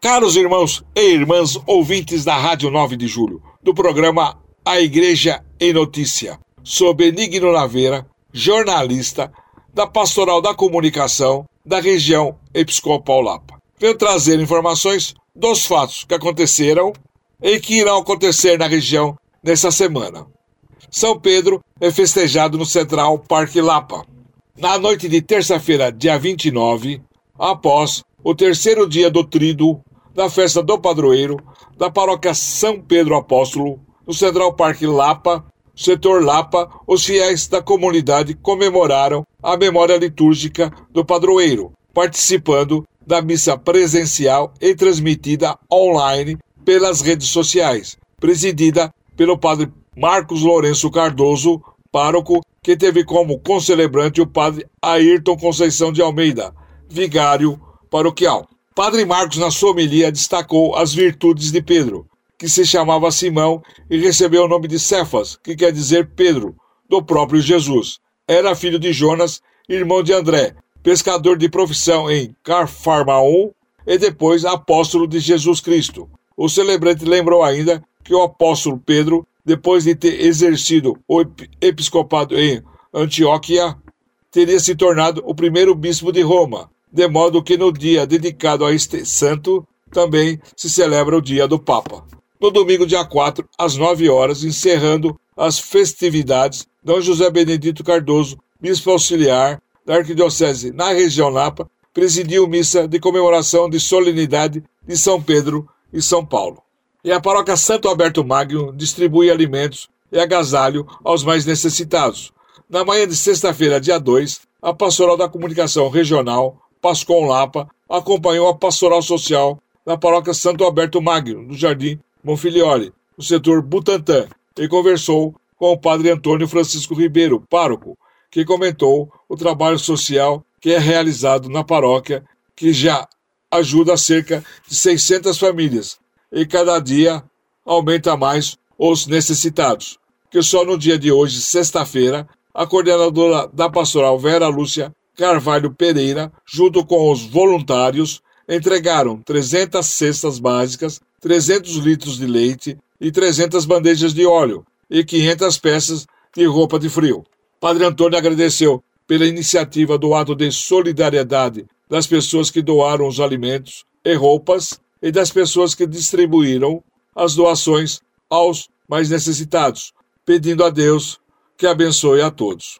Caros irmãos e irmãs ouvintes da Rádio 9 de Julho, do programa A Igreja em Notícia, sou Benigno Naveira, jornalista da Pastoral da Comunicação da região Episcopal Lapa. Venho trazer informações dos fatos que aconteceram e que irão acontecer na região nessa semana. São Pedro é festejado no Central Parque Lapa. Na noite de terça-feira, dia 29, após o terceiro dia do Tríduo, da festa do padroeiro da paróquia São Pedro Apóstolo, no Central Parque Lapa, setor Lapa, os fiéis da comunidade comemoraram a memória litúrgica do padroeiro, participando da missa presencial e transmitida online pelas redes sociais, presidida pelo padre Marcos Lourenço Cardoso, pároco, que teve como concelebrante o padre Ayrton Conceição de Almeida, vigário paroquial. Padre Marcos, na sua homilia, destacou as virtudes de Pedro, que se chamava Simão e recebeu o nome de Cefas, que quer dizer Pedro, do próprio Jesus. Era filho de Jonas, irmão de André, pescador de profissão em Carfarmaum e depois apóstolo de Jesus Cristo. O celebrante lembrou ainda que o apóstolo Pedro, depois de ter exercido o episcopado em Antioquia, teria se tornado o primeiro bispo de Roma de modo que no dia dedicado a este santo também se celebra o dia do Papa. No domingo, dia 4, às 9 horas, encerrando as festividades, D. José Benedito Cardoso, bispo auxiliar da Arquidiocese na região Napa, presidiu missa de comemoração de solenidade de São Pedro e São Paulo. E a paróquia Santo Alberto Magno distribui alimentos e agasalho aos mais necessitados. Na manhã de sexta-feira, dia 2, a Pastoral da Comunicação Regional Pascom Lapa, acompanhou a pastoral social na paróquia Santo Alberto Magno, no Jardim Monfiliore, no setor Butantã, e conversou com o padre Antônio Francisco Ribeiro, pároco, que comentou o trabalho social que é realizado na paróquia, que já ajuda cerca de 600 famílias, e cada dia aumenta mais os necessitados. Que só no dia de hoje, sexta-feira, a coordenadora da pastoral Vera Lúcia Carvalho Pereira, junto com os voluntários, entregaram 300 cestas básicas, 300 litros de leite e 300 bandejas de óleo e 500 peças de roupa de frio. Padre Antônio agradeceu pela iniciativa do ato de solidariedade das pessoas que doaram os alimentos e roupas e das pessoas que distribuíram as doações aos mais necessitados, pedindo a Deus que abençoe a todos.